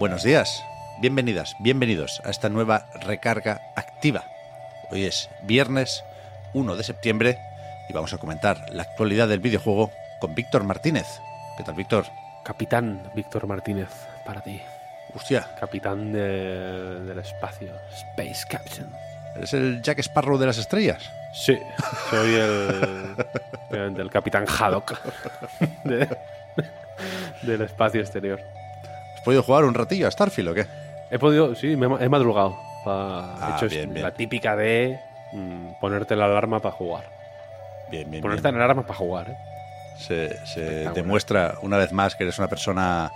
Buenos días, bienvenidas, bienvenidos a esta nueva recarga activa. Hoy es viernes 1 de septiembre y vamos a comentar la actualidad del videojuego con Víctor Martínez. ¿Qué tal, Víctor? Capitán Víctor Martínez, para ti. Hostia, Capitán de- del espacio. Space Captain. ¿eres el Jack Sparrow de las estrellas? Sí, soy el, el Capitán Haddock de- del espacio exterior. ¿Has podido jugar un ratillo a Starfield o qué? He podido, sí, me he ma- he madrugado. Pa- Ah, he hecho es- bien, bien. la típica de mm, ponerte la alarma para jugar. Bien, bien, Ponerte bien. la alarma para jugar, ¿eh? Se, se demuestra una vez más que eres una persona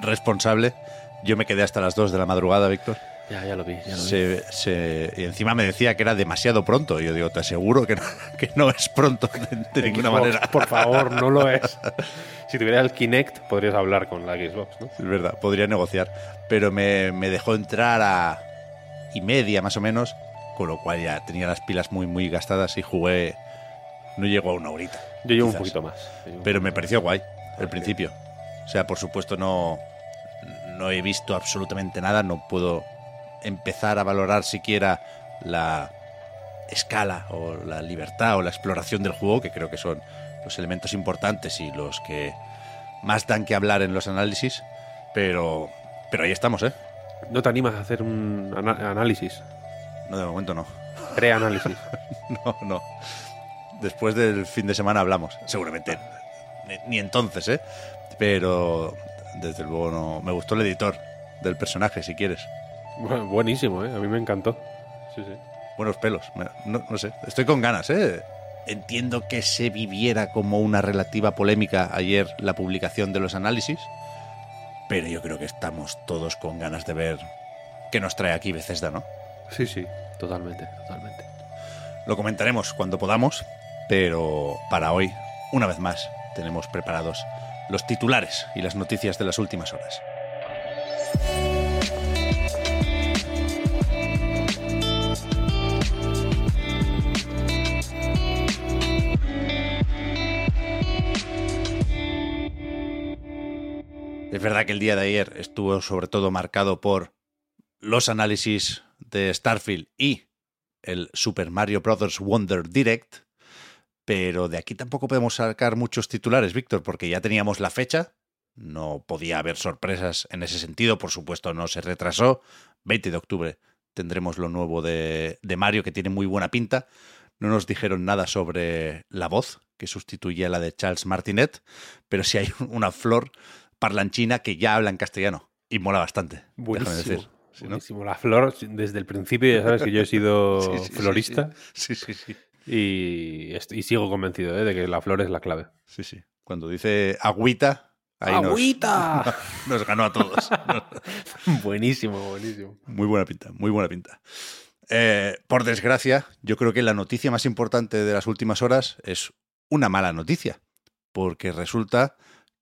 responsable. Yo me quedé hasta las 2 de la madrugada, Víctor. Ya, ya lo vi, ya lo vi. Se, se- y encima me decía que era demasiado pronto. Y yo digo, te aseguro que no, que no es pronto de, de ninguna Xbox, manera. Por favor, no lo es. Si tuviera el Kinect, podrías hablar con la Xbox, ¿no? Es verdad, podría negociar. Pero me, me dejó entrar a y media más o menos, con lo cual ya tenía las pilas muy, muy gastadas y jugué. No llegó a una horita. Yo llevo un poquito más. Pero me pareció guay al principio. O sea, por supuesto no, no he visto absolutamente nada, no puedo empezar a valorar siquiera la escala o la libertad o la exploración del juego, que creo que son los elementos importantes y los que más dan que hablar en los análisis, pero, pero ahí estamos, ¿eh? ¿No te animas a hacer un análisis? No, de momento no. Pre-análisis. No, no. Después del fin de semana hablamos. Seguramente ni, ni entonces, ¿eh? Pero desde luego no. Me gustó el editor del personaje, si quieres. Bu- Buenísimo, ¿eh? A mí me encantó. Sí, sí. Buenos pelos. No, no sé. Estoy con ganas, ¿eh? Entiendo que se viviera como una relativa polémica ayer la publicación de los análisis, pero yo creo que estamos todos con ganas de ver qué nos trae aquí Bethesda, ¿no? Sí, sí. Totalmente, totalmente. Lo comentaremos cuando podamos, pero para hoy, una vez más, tenemos preparados los titulares y las noticias de las últimas horas. Es verdad que el día de ayer estuvo sobre todo marcado por los análisis de Starfield y el Super Mario Bros. Wonder Direct, pero de aquí tampoco podemos sacar muchos titulares, Víctor, porque ya teníamos la fecha, no podía haber sorpresas en ese sentido, por supuesto no se retrasó, 20 de octubre tendremos lo nuevo de, Mario, que tiene muy buena pinta, no nos dijeron nada sobre la voz, que sustituye a la de Charles Martinet, pero sí hay una flor parlanchina que ya habla en castellano, y mola bastante, Buenísimo. decir. Sí, ¿no? Buenísimo. La flor, desde el principio, ya sabes que yo he sido Sí, sí, sí, florista Sí, sí, sí. Y, sigo convencido ¿eh? de que la flor es la clave. Sí, sí. Cuando dice agüita, ahí nos- ¡Agüita! nos, ganó a todos. buenísimo, buenísimo. muy buena pinta, muy buena pinta. Eh, por desgracia, yo creo que la noticia más importante de las últimas horas es una mala noticia, porque resulta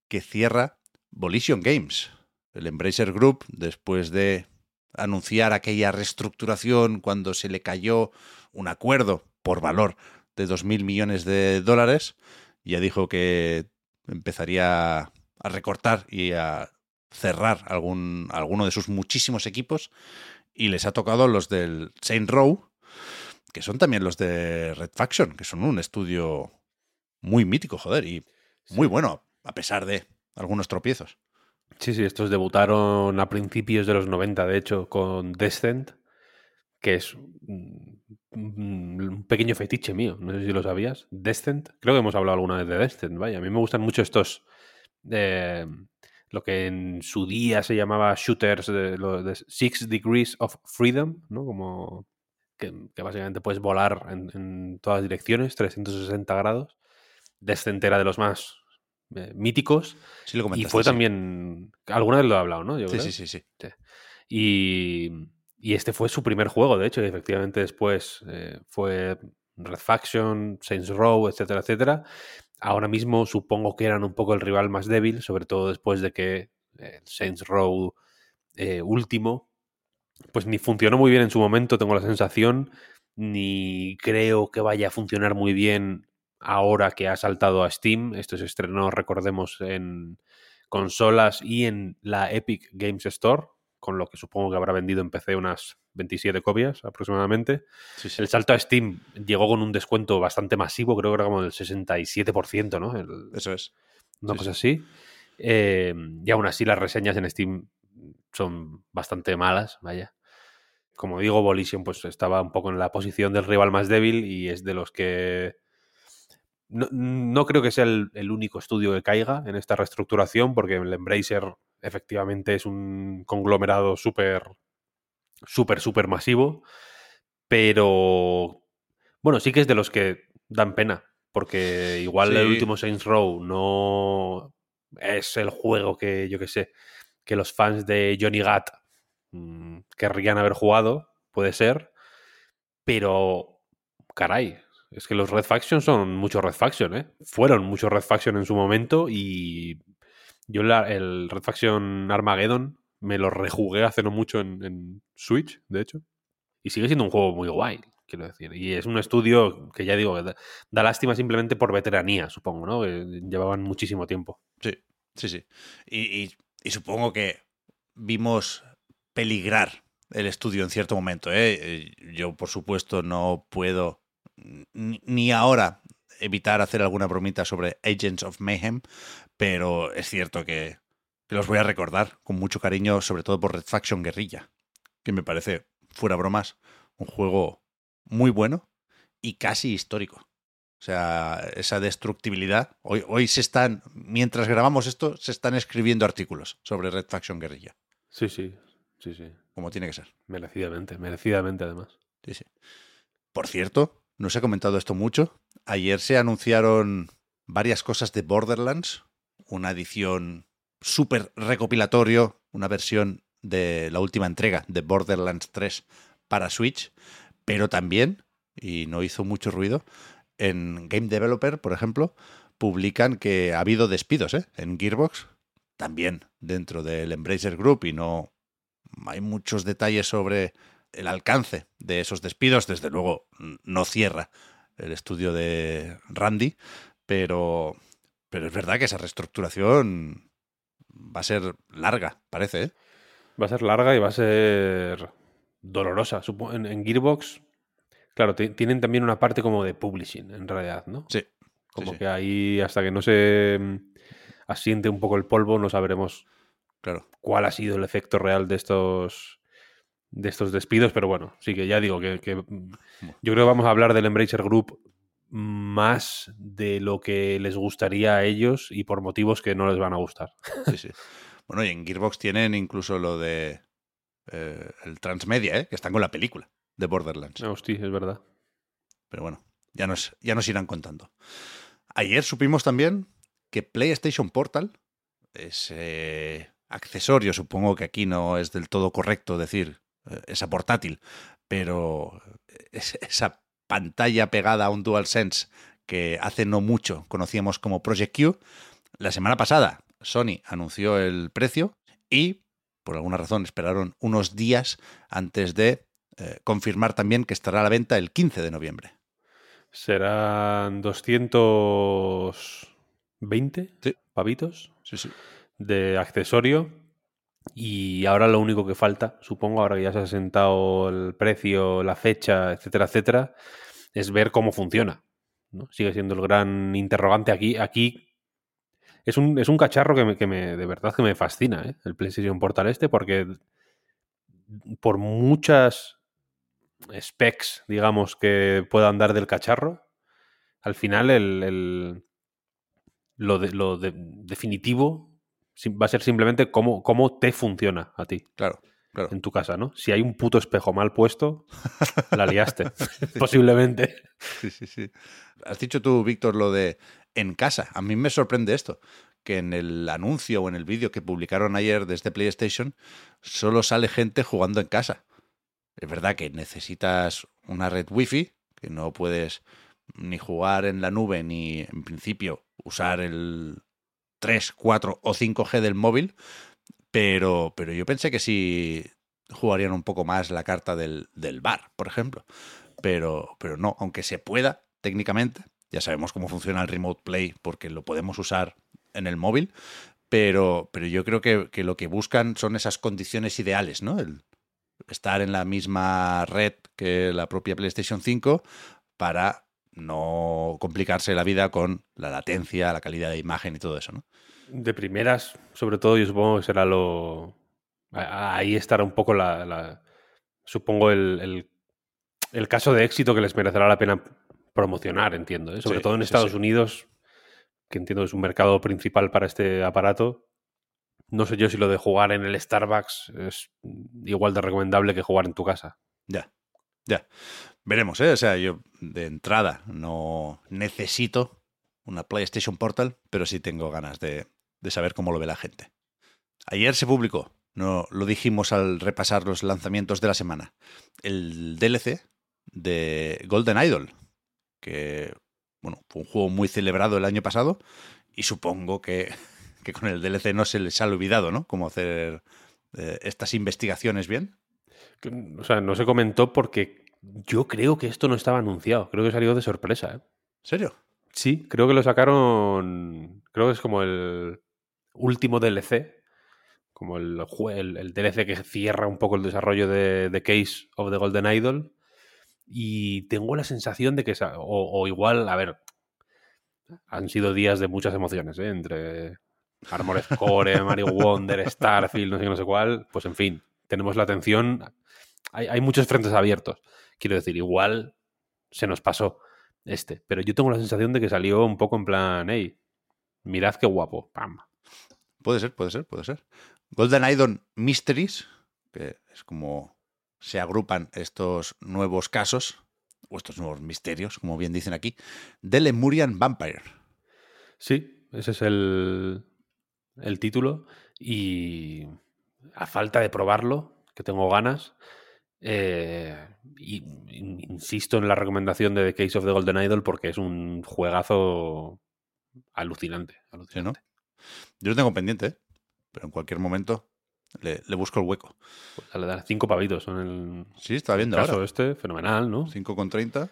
que cierra Volition Games, el Embracer Group, después de anunciar aquella reestructuración cuando se le cayó un acuerdo por valor de 2.000 millones de dólares, ya dijo que empezaría a recortar y a cerrar algún, alguno de sus muchísimos equipos y les ha tocado los del Saint Row, que son también los de Red Faction, que son un estudio muy mítico, joder, y muy bueno, a pesar de algunos tropiezos. Sí, sí, estos debutaron a principios de los 90, de hecho, con Descent, que es un pequeño fetiche mío, no sé si lo sabías. Descent, creo que hemos hablado alguna vez de Descent, vaya, a mí me gustan mucho estos, eh, lo que en su día se llamaba shooters de, de Six Degrees of Freedom, ¿no? Como que, que básicamente puedes volar en, en todas direcciones, 360 grados. Descent era de los más eh, míticos. Sí, lo Y fue sí. también. Alguna vez lo he hablado, ¿no? Yo Sí, creo. sí, sí, sí. Y, y este fue su primer juego, de hecho, y efectivamente después eh, fue Red Faction, Saints Row, etcétera, etcétera. Ahora mismo supongo que eran un poco el rival más débil, sobre todo después de que Saints Row eh, último, pues ni funcionó muy bien en su momento, tengo la sensación, ni creo que vaya a funcionar muy bien ahora que ha saltado a Steam. Esto se estrenó, recordemos, en consolas y en la Epic Games Store, con lo que supongo que habrá vendido en PC unas 27 copias aproximadamente. Sí, sí. El salto a Steam llegó con un descuento bastante masivo, creo que era como del 67%, ¿no? El- Eso es. una Sí, cosa así. Eh, y aún así las reseñas en Steam son bastante malas, vaya. Como digo, Volition pues estaba un poco en la posición del rival más débil y es de los que... No, no creo que sea el, el único estudio que caiga en esta reestructuración porque el Embracer efectivamente es un conglomerado súper, súper, súper masivo. Pero bueno, sí que es de los que dan pena. Porque igual el último Saints Row no es el juego que, yo que sé, que los fans de Johnny Gat mm, querrían haber jugado, puede ser. Pero, caray, es que los Red Faction son muchos Red Faction, ¿eh? Fueron muchos Red Faction en su momento y yo la- el Red Faction Armageddon me lo rejugué hace no mucho en, Switch, de hecho. Y sigue siendo un juego muy guay, quiero decir. Y es un estudio que ya digo, da, da lástima simplemente por veteranía, supongo, ¿no? Llevaban muchísimo tiempo. Sí, sí, sí. Y, y- y supongo que vimos peligrar el estudio en cierto momento. ¿eh? Eh, Yo, por supuesto, no puedo ni, ahora evitar hacer alguna bromita sobre Agents of Mayhem, pero es cierto que, que los voy a recordar con mucho cariño, sobre todo por Red Faction Guerrilla, que me parece, fuera bromas, un juego muy bueno y casi histórico. O sea, esa destructibilidad. Hoy, hoy se están, mientras grabamos esto, se están escribiendo artículos sobre Red Faction Guerrilla, Sí, sí, sí, sí. como tiene que ser. Merecidamente, merecidamente además. Sí, sí. Por cierto, no se ha comentado esto mucho. Ayer se anunciaron varias cosas de Borderlands, una edición súper recopilatorio, una versión de la última entrega de Borderlands 3 para Switch, pero también, y no hizo mucho ruido, en Game Developer, por ejemplo, publican que ha habido despidos ¿eh? en Gearbox, también dentro del Embracer Group, y no hay muchos detalles sobre el alcance de esos despidos. Desde luego, no cierra el estudio de Randy, pero, pero es verdad que esa reestructuración va a ser larga, parece. ¿eh? Va a ser larga y va a ser dolorosa. En, en Gearbox, claro, ti- tienen también una parte como de publishing, en realidad, ¿no? Sí. Como sí. que ahí, hasta que no se mm, asiente un poco el polvo, no sabremos Claro. cuál ha sido el efecto real de estos de estos despidos, pero bueno, sí que ya digo que, que, yo creo que vamos a hablar del Embracer Group más de lo que les gustaría a ellos y por motivos que no les van a gustar. Sí, sí. Bueno, y en Gearbox tienen incluso lo de eh, el transmedia, ¿eh? que están con la película de Borderlands. Hostia, es verdad. Pero bueno, ya nos, ya nos irán contando. Ayer supimos también que PlayStation Portal, ese accesorio, supongo que aquí no es del todo correcto decir esa portátil, pero es- esa pantalla pegada a un DualSense que hace no mucho conocíamos como Project Q, la semana pasada Sony anunció el precio y, por alguna razón, esperaron unos días antes de eh, confirmar también que estará a la venta el 15 de noviembre. Serán 220 Sí. pavitos Sí, sí. de accesorio. Y ahora lo único que falta, supongo, ahora que ya se ha sentado el precio, la fecha, etcétera, etcétera, es ver cómo funciona. ¿no? Sigue siendo el gran interrogante aquí. Aquí es un, es un cacharro que, me, que me- de verdad que me fascina, ¿eh? el PlayStation Portal este, porque por muchas specs, digamos, que puedan dar del cacharro, al final el, el- lo, de- lo de- definitivo va a ser simplemente cómo, cómo te funciona a ti Claro, claro. en tu casa, ¿no? Si hay un puto espejo mal puesto, la liaste, posiblemente. Sí, sí, sí. Has dicho tú, Víctor, lo de en casa. A mí me sorprende esto, que en el anuncio o en el vídeo que publicaron ayer desde PlayStation solo sale gente jugando en casa. Es verdad que necesitas una red wifi, que no puedes ni jugar en la nube ni en principio usar el 3, 4 o 5G del móvil, pero, pero yo pensé que sí jugarían un poco más la carta del, del bar, por ejemplo. Pero, pero no, aunque se pueda técnicamente, ya sabemos cómo funciona el Remote Play porque lo podemos usar en el móvil, pero, pero yo creo que, que lo que buscan son esas condiciones ideales, ¿no? El estar en la misma red que la propia PlayStation 5 para no complicarse la vida con la latencia, la calidad de imagen y todo eso, ¿no? De primeras, sobre todo, yo supongo que será lo. Ahí estará un poco la. Supongo el, el, caso de éxito que les merecerá la pena promocionar, entiendo. ¿eh? Sobre todo en Estados Unidos, que entiendo es un mercado principal para este aparato. No sé yo si lo de jugar en el Starbucks es igual de recomendable que jugar en tu casa. Ya, ya. Veremos, ¿eh? O sea, yo de entrada no necesito una PlayStation Portal, pero sí tengo ganas de, de saber cómo lo ve la gente. Ayer se publicó, no lo dijimos al repasar los lanzamientos de la semana, el DLC de Golden Idol, que bueno, fue un juego muy celebrado el año pasado y supongo que, que con el DLC no se les ha olvidado, ¿no? Cómo hacer eh, estas investigaciones bien. O sea, no se comentó porque yo creo que esto no estaba anunciado. Creo que salió de sorpresa. ¿eh? ¿Serio? Sí, creo que lo sacaron. Creo que es como el último DLC. Como el, el, DLC que cierra un poco el desarrollo de The Case of the Golden Idol. Y tengo la sensación de que. O, o igual, a ver. Han sido días de muchas emociones, ¿eh? Entre Armored Core, Mario Wonder, Starfield, no sé qué, no sé cuál. Pues en fin, tenemos la atención. Hay, hay muchos frentes abiertos. Quiero decir, igual se nos pasó este, pero yo tengo la sensación de que salió un poco en plan, hey, mirad qué guapo, pam. Puede ser, puede ser, puede ser. Golden Idol Mysteries, que es como se agrupan estos nuevos casos, o estos nuevos misterios, como bien dicen aquí, de Lemurian Vampire. Sí, ese es el, el título. Y a falta de probarlo, que tengo ganas, eh, y, insisto en la recomendación de The Case of the Golden Idol porque es un juegazo alucinante. alucinante. Yo lo tengo pendiente, ¿eh? pero en cualquier momento le, busco el hueco. Pues cinco pavitos son el. Sí, está viendo caso este, fenomenal, ¿no? 5 con 30.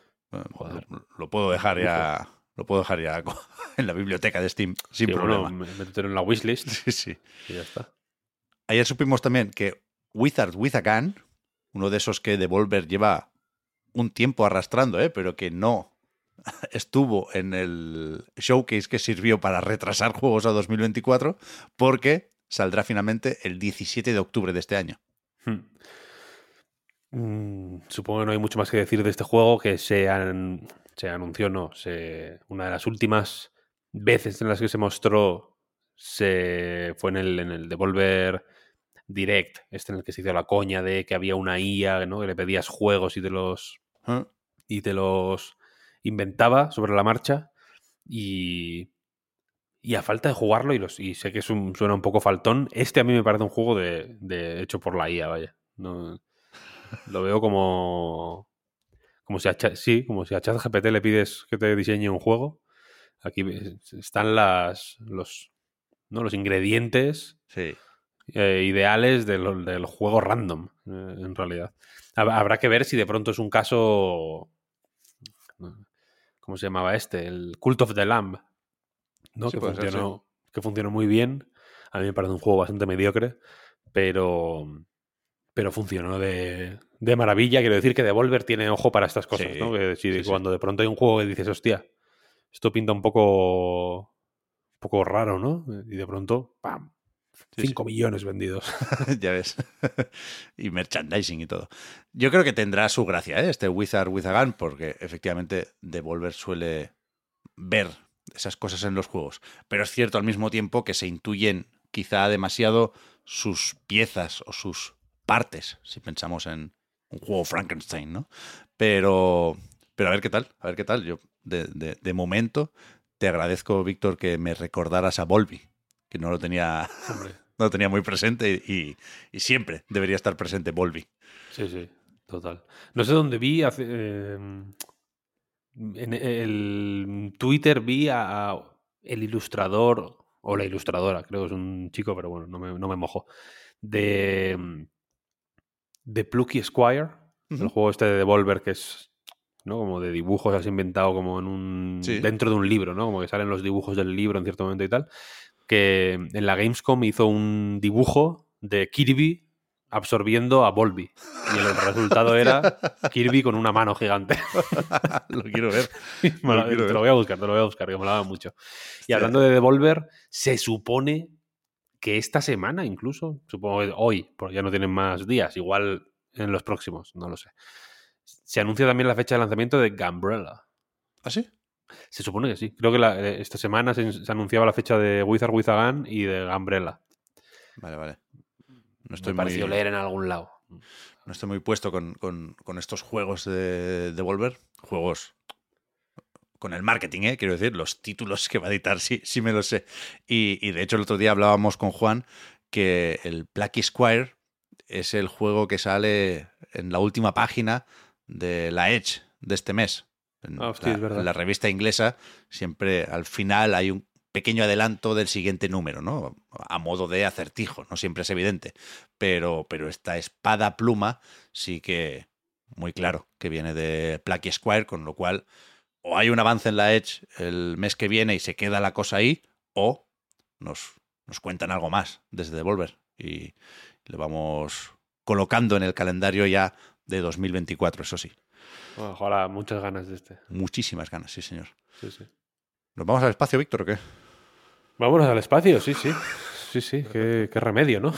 lo, puedo dejar ya. Lo puedo dejar ya en la biblioteca de Steam sin problema. Bueno, en la wishlist. Sí, sí. Y ya está. Ayer supimos también que Wizard with a Gun, uno de esos que Devolver lleva un tiempo arrastrando, ¿eh? pero que no estuvo en el showcase que sirvió para retrasar juegos a 2024, porque saldrá finalmente el 17 de octubre de este año. Hmm. Mm, supongo que no hay mucho más que decir de este juego, que se, anunció, no, se, una de las últimas veces en las que se mostró se fue en el, en el Devolver Direct, este en el que se hizo la coña de que había una IA, ¿no? Que le pedías juegos y te los. ¿Ah? y te los inventaba sobre la marcha. Y. Y a falta de jugarlo, y, los, y sé que es un, suena un poco faltón, este a mí me parece un juego de, de hecho por la IA, vaya. No, lo veo como. Como si a, sí, como si a ChatGPT le pides que te diseñe un juego. Aquí están las. los. ¿no? los ingredientes. Sí eh, ideales del, del, juego random, eh, en realidad. Habrá que ver si de pronto es un caso. ¿Cómo se llamaba este? El Cult of the Lamb. ¿no? que, funcionó, que funcionó muy bien. A mí me parece un juego bastante mediocre, pero, pero funcionó de, de maravilla. Quiero decir que Devolver tiene ojo para estas cosas. ¿no? Que si, cuando de pronto hay un juego que dices, hostia, esto pinta un poco, un poco raro, ¿no? Y de pronto, ¡pam! 5 millones vendidos. ya ves. y merchandising y todo. Yo creo que tendrá su gracia, ¿eh? este Wizard with a Gun, porque efectivamente Devolver suele ver esas cosas en los juegos. Pero es cierto al mismo tiempo que se intuyen quizá demasiado sus piezas o sus partes, si pensamos en un juego Frankenstein, ¿no? Pero, pero a ver qué tal, a ver qué tal. Yo, de, de momento, te agradezco, Víctor, que me recordaras a Volvi, que no lo tenía, no lo tenía muy presente y, y siempre debería estar presente Volvi. Sí, sí, total. No sé dónde vi, hace, eh, en el Twitter vi a, a el ilustrador o la ilustradora, creo que es un chico, pero bueno, no me, no me mojo, de, de Plucky Squire, el juego este de Devolver que es ¿no? como de dibujos has inventado como en un Sí. dentro de un libro, ¿no? Como que salen los dibujos del libro en cierto momento y tal, que en la Gamescom hizo un dibujo de Kirby absorbiendo a Volby y el resultado era Kirby con una mano gigante. lo quiero ver. Me lo- Lo quiero te ver. lo voy a buscar, te lo voy a buscar, que me lo daba mucho. Y hablando de Devolver, se supone que esta semana incluso, supongo que hoy, porque ya no tienen más días, igual en los próximos, no lo sé. Se anuncia también la fecha de lanzamiento de Gambrella. ¿Ah, sí? Se supone que sí. Creo que la- eh, esta semana se, se anunciaba la fecha de Wizard Gun y de Gambrella. Vale, vale. No estoy, Me pareció muy, leer en algún lado. no estoy muy puesto con, con- con estos juegos de Devolver. Juegos con el marketing, ¿eh? quiero decir, los títulos que va a editar, sí, sí me lo sé. Y, y de hecho el otro día hablábamos con Juan que el Plucky Squire es el juego que sale en la última página de la Edge de este mes. En, Ah, hostia, la, en la revista inglesa siempre al final hay un pequeño adelanto del siguiente número, ¿no? A modo de acertijo, no siempre es evidente. Pero, pero esta espada pluma sí que muy claro que viene de Plucky Squire, con lo cual o hay un avance en la Edge el mes que viene y se queda la cosa ahí, o nos, nos cuentan algo más desde Devolver y le vamos colocando en el calendario ya de 2024, eso sí. Bueno, ojalá, muchas ganas de este. Muchísimas ganas, sí, señor. Sí, sí. ¿Nos vamos al espacio, Víctor, o qué? Vámonos al espacio, sí, sí. Sí, sí, qué, qué remedio, ¿no?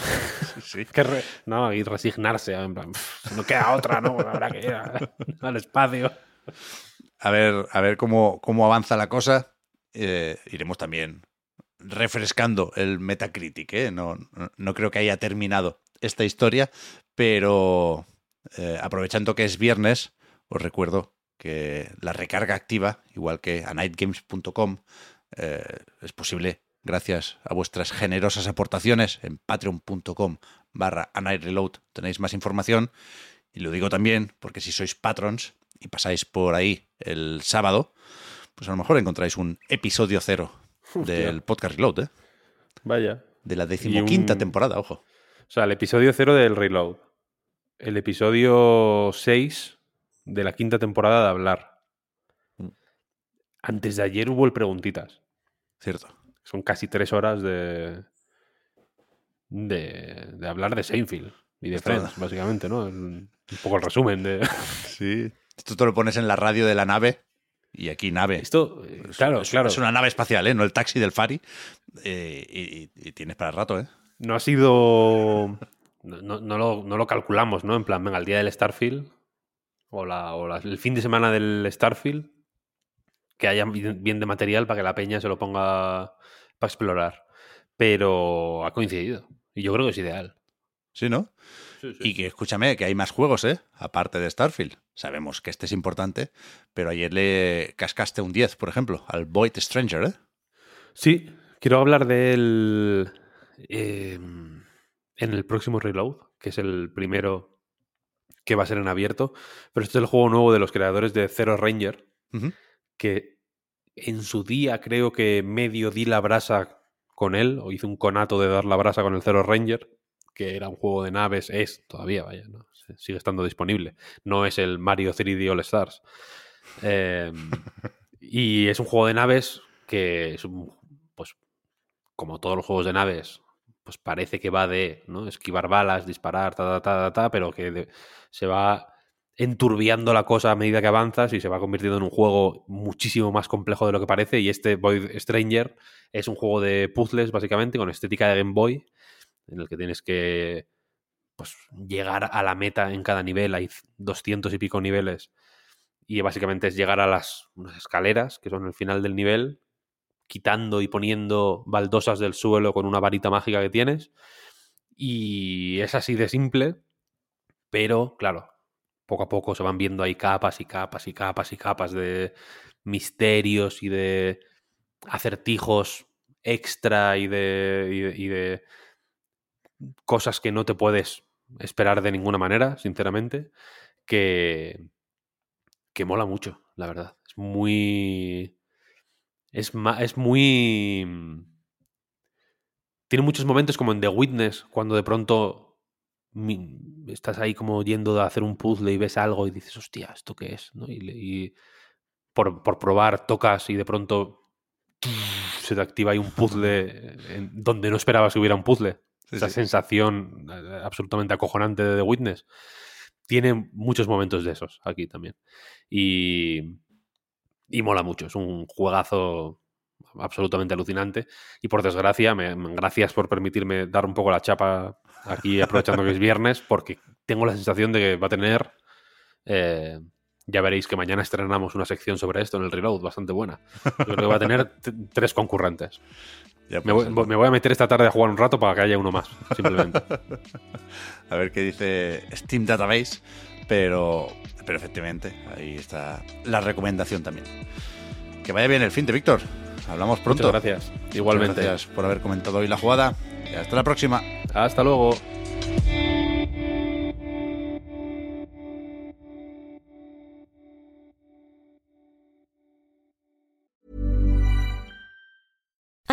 Sí. Que re- no, y resignarse. En plan, "Pff, no queda otra, ¿no? Habrá que ir a- al espacio. A ver, a ver cómo, cómo avanza la cosa. Eh, iremos también refrescando el Metacritic. ¿eh? No, no, no creo que haya terminado esta historia, pero eh, aprovechando que es viernes, os recuerdo que la recarga activa, igual que a nightgames.com, eh, es posible gracias a vuestras generosas aportaciones en patreon.com barra reload tenéis más información y lo digo también porque si sois patrons y pasáis por ahí el sábado, pues a lo mejor encontráis un episodio cero del podcast Reload, ¿eh? Vaya. de la decimoquinta un- temporada, ojo. O sea, el episodio cero del Reload. El episodio 6 de la quinta temporada de Hablar. Mm. Antes de ayer hubo el Preguntitas. Cierto. Son casi tres horas de. de, de hablar de Seinfeld y de Friends, básicamente, ¿no? El- un poco el resumen de. Sí. Esto te lo pones en la radio de la nave y aquí nave. Esto, eh, Es- claro, es, claro. Es una nave espacial, ¿eh? No el taxi del Fari. Eh, y, y- y tienes para rato, ¿eh? No ha sido. No, no- no lo, no lo calculamos, ¿no? En plan, venga, el día del Starfield o, la, o la- el fin de semana del Starfield, que haya bien de material para que la peña se lo ponga para explorar. Pero ha coincidido. Y yo creo que es ideal. Sí, ¿no? Y que escúchame, que hay más juegos, ¿eh? Aparte de Starfield. Sabemos que este es importante, pero ayer le cascaste un 10, por ejemplo, al Void Stranger, ¿eh? Sí, quiero hablar de él eh, en el próximo Reload, que es el primero que va a ser en abierto. Pero este es el juego nuevo de los creadores de Zero Ranger, que en su día creo que medio di la brasa con él, o hice un conato de dar la brasa con el Zero Ranger, que era un juego de naves, es todavía, vaya, ¿no? Sigue estando disponible. No es el Mario 3D All Stars. Eh, y es un juego de naves que es un, pues, como todos los juegos de naves, pues parece que va de ¿no? esquivar balas, disparar, ta, ta, ta, ta, pero que se va enturbiando la cosa a medida que avanzas y se va convirtiendo en un juego muchísimo más complejo de lo que parece. Y este Void Stranger es un juego de puzzles, básicamente, con estética de Game Boy, en el que tienes que pues, llegar a la meta en cada nivel. Hay 200 y pico niveles. Y básicamente es llegar a las unas escaleras, que son el final del nivel, quitando y poniendo baldosas del suelo con una varita mágica que tienes. Y es así de simple, pero claro, poco a poco se van viendo ahí capas y capas y capas y capas de misterios y de acertijos extra y de, y de, cosas que no te puedes esperar de ninguna manera, sinceramente, que, que mola mucho, la verdad. Es muy... Es, es muy... Tiene muchos momentos como en The Witness, cuando de pronto estás ahí como yendo a hacer un puzzle y ves algo y dices, hostia, ¿esto qué es? Y, por, por, probar tocas y de pronto se te activa ahí un puzzle en donde no esperabas que hubiera un puzzle. Esa sensación eh, absolutamente acojonante de The Witness. Tiene muchos momentos de esos aquí también. Y, y mola mucho. Es un juegazo absolutamente alucinante. Y por desgracia, me, gracias por permitirme dar un poco la chapa aquí aprovechando que es viernes, porque tengo la sensación de que va a tener... Eh, ya veréis que mañana estrenamos una sección sobre esto en el Reload, bastante buena. Yo creo que va a tener tres concurrentes. me, voy, a meter esta tarde a jugar un rato para que haya uno más, simplemente. a ver qué dice Steam Database, pero, pero efectivamente, ahí está la recomendación también. Que vaya bien el fin de Víctor. Hablamos pronto. Muchas gracias. Igualmente. gracias por haber comentado hoy la jugada. Y hasta la próxima. Hasta luego.